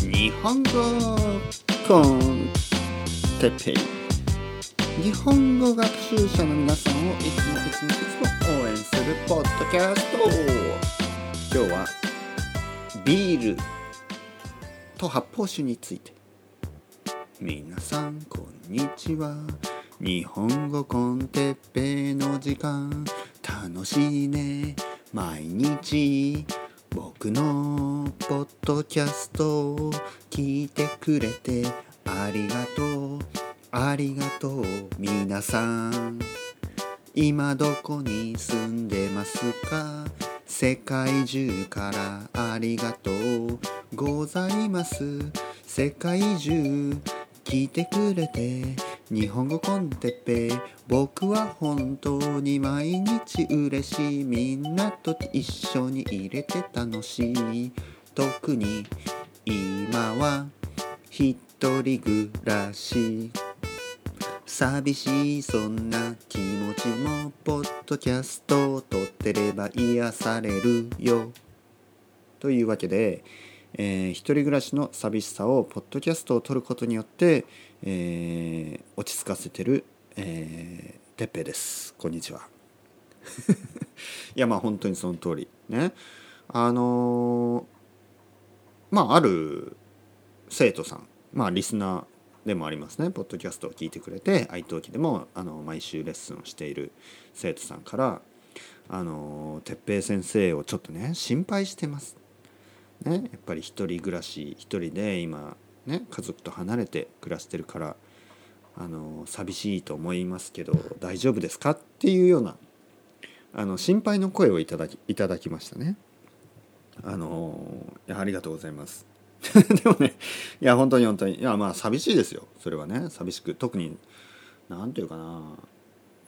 日本語コンテッペイ日本語学習者の皆さんをいつもいつもいつも応援するポッドキャスト今日はビールと発泡酒について皆さんこんにちは日本語コンテッペイの時間楽しいね毎日僕のポッドキャストを聞いてくれてありがとう。ありがとう皆さん。今どこに住んでますか？世界中からありがとうございます。世界中聞いてくれて日本語コンテッペ。僕は本当に毎日嬉しい。みんなと一緒に入れて楽しい。特に今は一人暮らし寂しいそんな気持ちもポッドキャストを撮ってれば癒されるよ。というわけで、えー、一人暮らしの寂しさをポッドキャストを撮ることによってえー、落ち着かせてる、えー、てっぺです。こんにちは。いやまあ本当にその通り。ね。あのー、まあある生徒さんまあリスナーでもありますね。ポッドキャストを聞いてくれて愛登記でもあの毎週レッスンをしている生徒さんから「あの哲平先生をちょっとね心配してます」ね、やっぱり一人暮らし一人で今ね家族と離れて暮らしてるからあの寂しいと思いますけど大丈夫ですか？っていうようなあの心配の声をいただきいただきましたね。あのありがとうございます。でもねいや本当に本当にいやまあ寂しいですよそれはね寂しく特に何て言うかな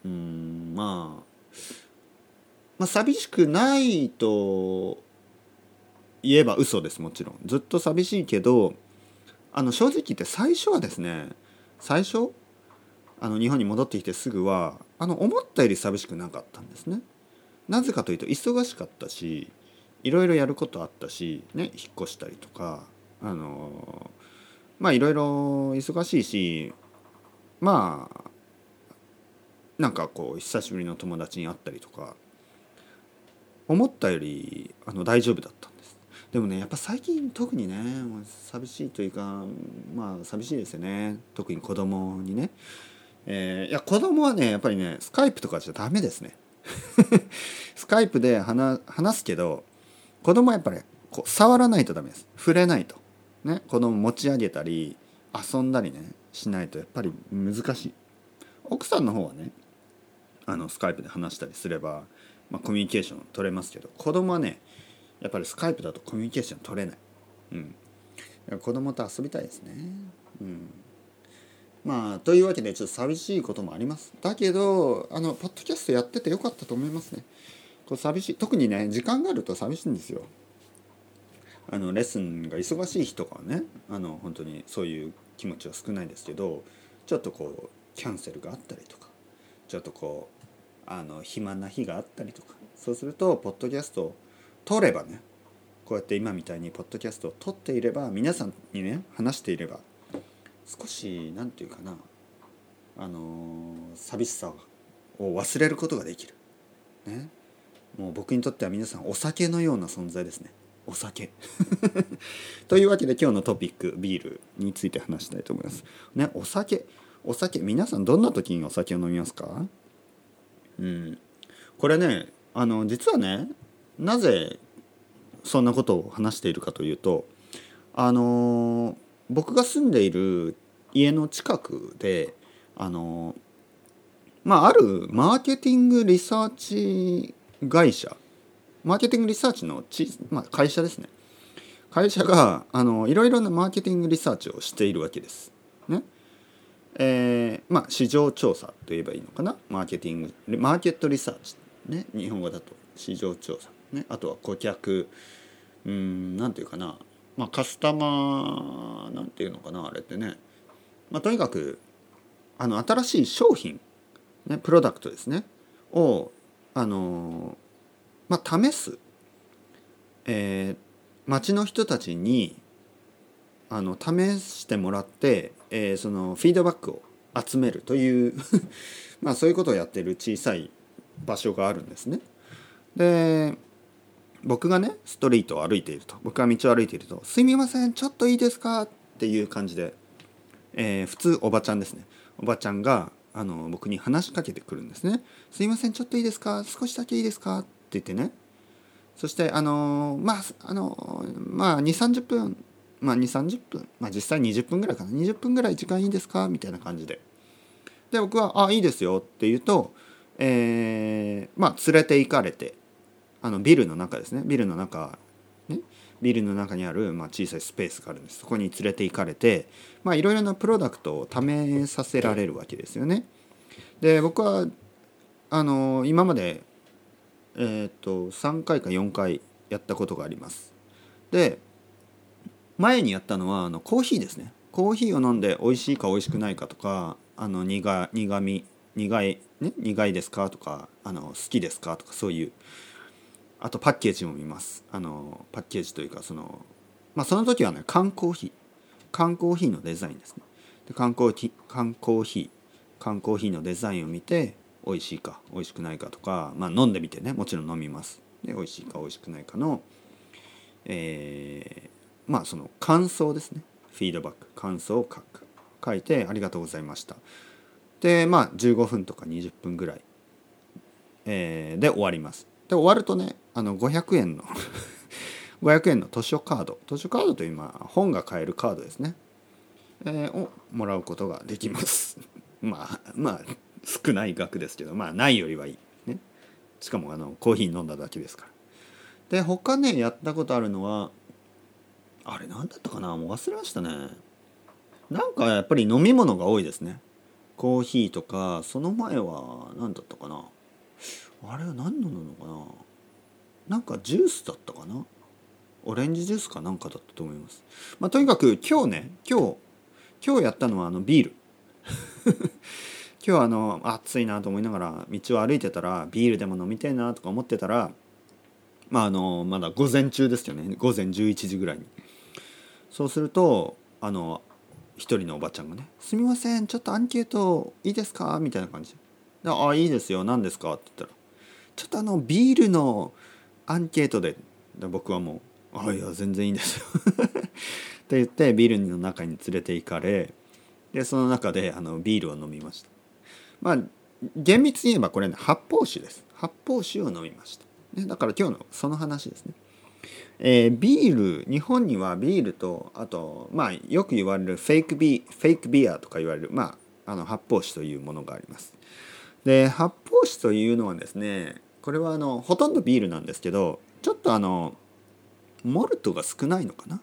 うんまあまあ寂しくないと言えば嘘ですもちろんずっと寂しいけどあの正直言って最初はですね最初あの日本に戻ってきてすぐはあの思ったより寂しくなかったんですね。なぜかというと忙しかったしいろいろやることあったし、ね、引っ越したりとかあのまあいろいろ忙しいしまあなんかこう久しぶりの友達に会ったりとか思ったよりあの大丈夫だったんです。でもねやっぱ最近特にね寂しいというかまあ寂しいですよね。特に子供にね、えー、いや子供はねやっぱりねスカイプとかじゃダメですね。スカイプで話話すけど子供はやっぱりこう触らないとダメです。触れないと。ね子供持ち上げたり遊んだりねしないとやっぱり難しい。奥さんの方はねあのスカイプで話したりすれば、まあ、コミュニケーション取れますけど子供はねやっぱりスカイプだとコミュニケーション取れない、うん、子供と遊びたいですね、うん、まあというわけでちょっと寂しいこともあります。だけどあのポッドキャストやっててよかったと思いますね。こう寂しい特にね時間があると寂しいんですよあのレッスンが忙しい日とかはねあの本当にそういう気持ちは少ないですけどちょっとこうキャンセルがあったりとかちょっとこうあの暇な日があったりとかそうするとポッドキャストを撮ればねこうやって今みたいにポッドキャストを撮っていれば皆さんにね話していれば少し何て言うかなあの寂しさを忘れることができる。ね、もう僕にとっては皆さんお酒のような存在ですね。お酒 というわけで今日のトピックビールについて話したいと思います。ねお酒お酒皆さんどんな時にお酒を飲みますか？うんこれねあの実はねなぜそんなことを話しているかというとあの僕が住んでいる家の近くであのまああるマーケティングリサーチ会社マーケティングリサーチのち、まあ、会社ですね。会社があのいろいろなマーケティングリサーチをしているわけです。ね。えー、まあ市場調査と言えばいいのかな？マーケティングマーケットリサーチ。ね。日本語だと市場調査。ね、あとは顧客うん何て言うかな、まあ、カスタマーなんていうのかな？あれってね、まあ、とにかくあの新しい商品、ね、プロダクトですね。をあの、まあ、試す、えー、町の人たちにあの試してもらって、えーそのフィードバックを集めるという まあそういうことをやってる小さい場所があるんですね。で僕がねストリートを歩いていると僕が道を歩いていると「すみませんちょっといいですか?」っていう感じで、えー普通おばちゃんですねおばちゃんがあの僕に話しかけてくるんですね「すみませんちょっといいですか？少しだけいいですか?」って言ってね。そしてあのまああのまあ2 3 0分。まあ2 3 0分。まあ実際20分ぐらいかな。20分ぐらい時間いいですか？みたいな感じで。で僕は「あいいですよ」って言うと、えーまあ連れて行かれてあのビルの中ですね。ビルの中、ビルの中にある、まあ、小さいスペースがあるんですそこに連れて行かれていろいろなプロダクトを試させられるわけですよね。で僕はあの今までえっ、と3回か4回やったことがあります。で前にやったのはあのコーヒーですねコーヒーを飲んで美味しいか美味しくないかとかあの苦苦味苦い、ね、苦いですかとかあの好きですかとかそういうあとパッケージも見ます。あのパッケージというかそのまあその時はね缶コーヒー。缶コーヒーのデザインですね。で缶コーヒー缶コーヒー。缶コーヒーのデザインを見て美味しいか美味しくないかとか、まあ、飲んでみてねもちろん飲みます。で美味しいか美味しくないかのえーまあその感想ですね。フィードバック。感想を書く。書いてありがとうございました。でまあ15分とか20分ぐらい、えーで終わります。で終わるとねあの500円の 500円の図書カード。図書カードというまあ本が買えるカードですね、えーをもらうことができます。まあまあ少ない額ですけどまあないよりはいい。ね。しかもあのコーヒー飲んだだけですから。で他ねやったことあるのはあれ何だったかな？もう忘れましたね。なんかやっぱり飲み物が多いですね。コーヒーとかその前は何だったかな？あれは何飲むのかな？なんかジュースだったかな？オレンジジュースかなんかだったと思います。まあとにかく今日ね今日今日やったのはあのビール。今日あの暑いなと思いながら道を歩いてたらビールでも飲みたいなとか思ってたらまああのまだ午前中ですよね。午前11時ぐらいに。そうするとあの一人のおばちゃんがね「すみませんちょっとアンケートいいですか?」みたいな感じで「ああいいですよ。何ですか?」って言ったら「ちょっとあのビールのアンケートで」で僕はもう「あいや全然いいんですよ」って言ってビルの中に連れて行かれでその中であのビールを飲みました。まあ厳密に言えばこれね発泡酒です。発泡酒を飲みました、ね、だから今日のその話ですね。えービール日本にはビールとあとまあよく言われるフェイクビフェイクビアとか言われるまああの発泡酒というものがあります。で発泡酒というのはですねこれはあのほとんどビールなんですけどちょっとあのモルトが少ないのかな？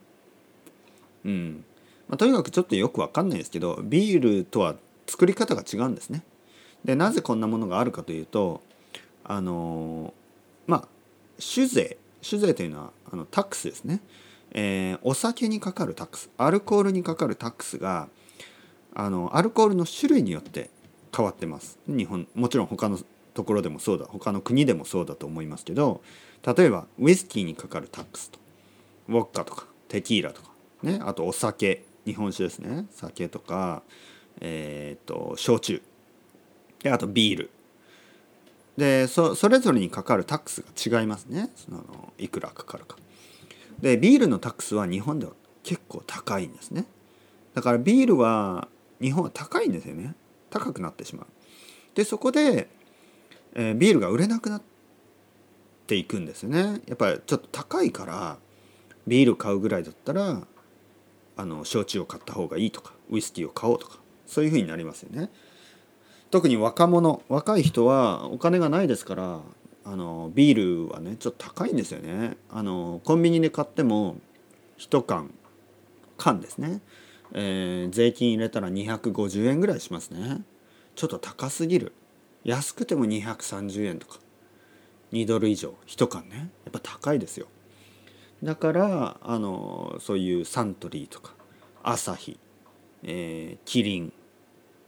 うん、まあ、とにかくちょっとよくわかんないですけどビールとは作り方が違うんですね。でなぜこんなものがあるかというとあのまあ酒税酒税というのはあのタックスですね、えーお酒にかかるタックスアルコールにかかるタックスがあのアルコールの種類によって変わってます。日本もちろん他のところでもそうだ。他の国でもそうだと思いますけど例えばウイスキーにかかるタックスとウォッカとかテキーラとかねあとお酒日本酒ですね。酒とかえっ、と焼酎。であとビール。でそそれぞれにかかるタックスが違いますね。そのいくらかかるか。でビールのタックスは日本では結構高いんですね。だからビールは日本は高いんですよね。高くなってしまう。でそこで、えービールが売れなくなっていくんですね。やっぱりちょっと高いからビール買うぐらいだったらあの焼酎を買った方がいいとかウイスキーを買おうとかそういうふうになりますよね。特に若者若い人はお金がないですからあのビールはねちょっと高いんですよね。あのコンビニで買っても1缶缶ですね、えー税金入れたら250円ぐらいしますね。ちょっと高すぎる。安くても230円とか。2ドル以上。1缶ね。やっぱ高いですよ。だからあのそういうサントリーとか。アサヒ、えーキリン。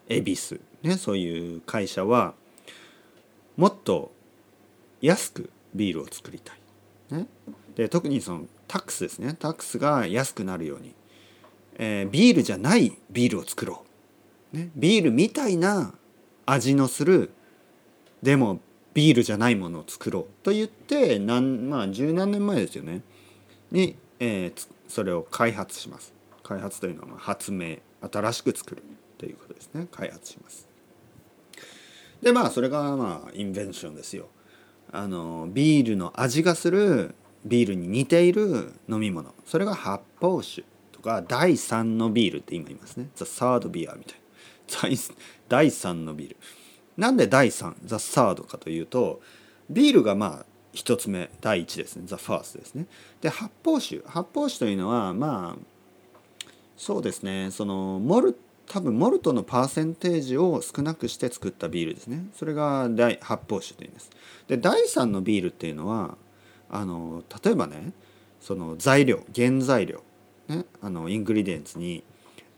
恵比寿ねそういう会社はもっと安くビールを作りたい。ね、で特にそのタックスですね。タックスが安くなるように、えー、ビールじゃないビールを作ろう、ね、ビールみたいな味のするでもビールじゃないものを作ろうと言って何まあ十何年前ですよね。に、えー、それを開発します。開発というのは発明新しく作るということですね。開発します。でまあそれがまあインベンションですよ。あのビールの味がするビールに似ている飲み物。それが発泡酒とか第3のビールって今言いますね。The third beer みたいな。第3のビール。なんで第3 The third かというとビールがまあ1つ目第1ですね。The first ですね。で発泡酒。発泡酒というのはまあそうですね。そのモル多分モルトのパーセンテージを少なくして作ったビールですね。それが第発泡酒というんです。で第3のビールっていうのはあの例えばねその材料原材料、ね、あのイングリデンツに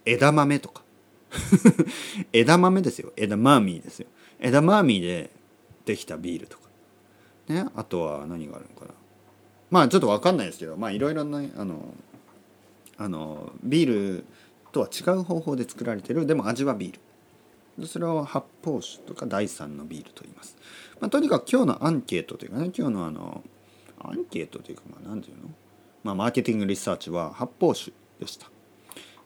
枝豆とか。枝豆ですよ。枝マミーですよ。枝マーミーでできたビールとか。ねあとは何があるのかな。まあちょっと分かんないですけどまあいろいろなあのあのビールとは違う方法で作られてるでも味はビール。それを発泡酒とか第3のビールと言います、まあ、とにかく今日のアンケートというかね今日のあのアンケートというかまあ何て言うの？まあマーケティングリサーチは発泡酒でした。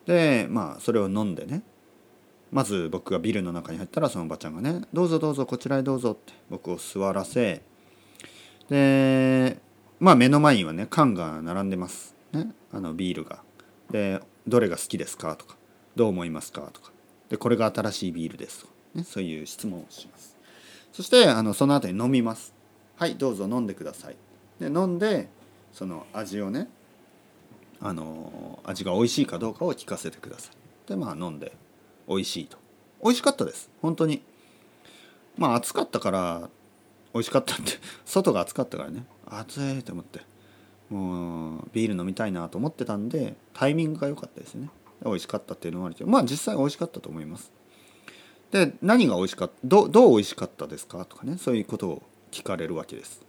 でまあそれを飲んでねまず僕がビルの中に入ったらそのおばちゃんがね「どうぞどうぞこちらへどうぞ」って僕を座らせでまあ目の前にはね缶が並んでます。ねあのビールが。でどれが好きですか？とかどう思いますか？とか。でこれが新しいビールですとか、ね、そういう質問をします。そしてあのその後に飲みますはいどうぞ飲んでくださいで飲んでその味をねあの味が美味しいかどうかを聞かせてください。でまあ飲んで。美味しいと。美味しかったです。本当に。まあ暑かったから美味しかったって。外が暑かったからね。暑いと思って。もうビール飲みたいなと思ってたんでタイミングが良かったですね。美味しかったっていうのもあるけどまあ実際美味しかったと思います。で何が美味しかったどどう美味しかったですかとかね。そういうことを聞かれるわけです。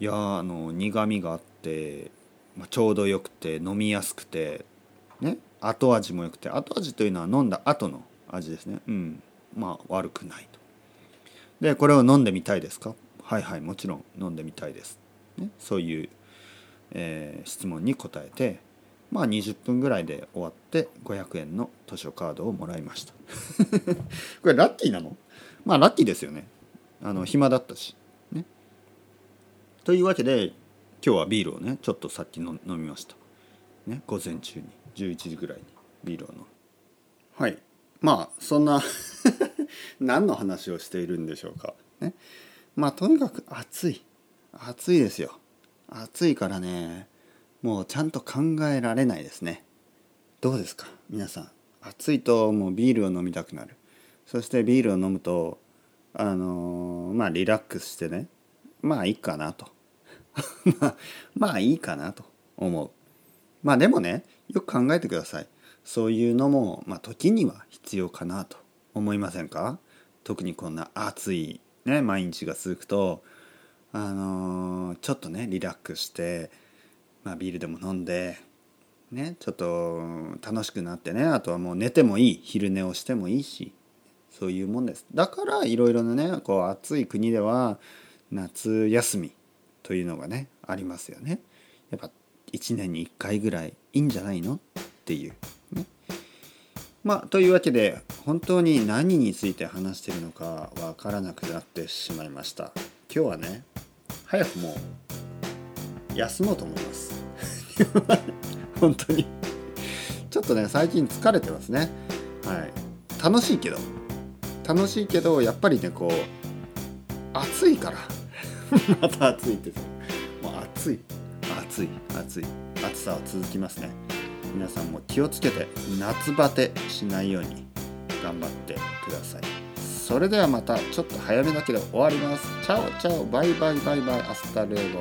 いやあの苦みがあって、まあ、ちょうどよくて飲みやすくてね。後味も良くて後味というのは飲んだ後の味ですね。うん。まあ悪くないと。でこれを飲んでみたいですか？はいはいもちろん飲んでみたいです、ね、そういうえー、質問に答えてまあ20分ぐらいで終わって500円の図書カードをもらいました。これラッキーなの？まあラッキーですよね。あの暇だったし。ね。というわけで今日はビールをねちょっとさっき飲みました。ね。午前中に。11時ぐらいにビールを飲む。はい。まあそんな 何の話をしているんでしょうか。ね。まあとにかく暑い。暑いですよ。暑いからねもうちゃんと考えられないですね。どうですか？皆さん。暑いともうビールを飲みたくなる。そしてビールを飲むとあのー、まあリラックスしてね。まあいいかなと。まあまあいいかなと思う。まあでもねよく考えてください。そういうのもまあ時には必要かなと思いませんか？特にこんな暑いね毎日が続くとあのー、ちょっとねリラックスして、まあ、ビールでも飲んでねちょっと楽しくなってねあとはもう寝てもいい昼寝をしてもいいしそういうもんです。だからいろいろなねこう暑い国では夏休みというのがねありますよね。やっぱ1年に1回ぐらいいいんじゃないの？っていうね。まあというわけで本当に何について話してるのかわからなくなってしまいました。今日はね早くもう休もうと思います。本当に。ちょっとね最近疲れてますね。はい。楽しいけど。楽しいけどやっぱりねこう暑いから。また暑いってもう暑い。暑い暑い暑さは続きますね。皆さんも気をつけて夏バテしないように頑張ってください。それではまたちょっと早めだけど終わります。チャオチャオバイバイバイバイ。 hasta luego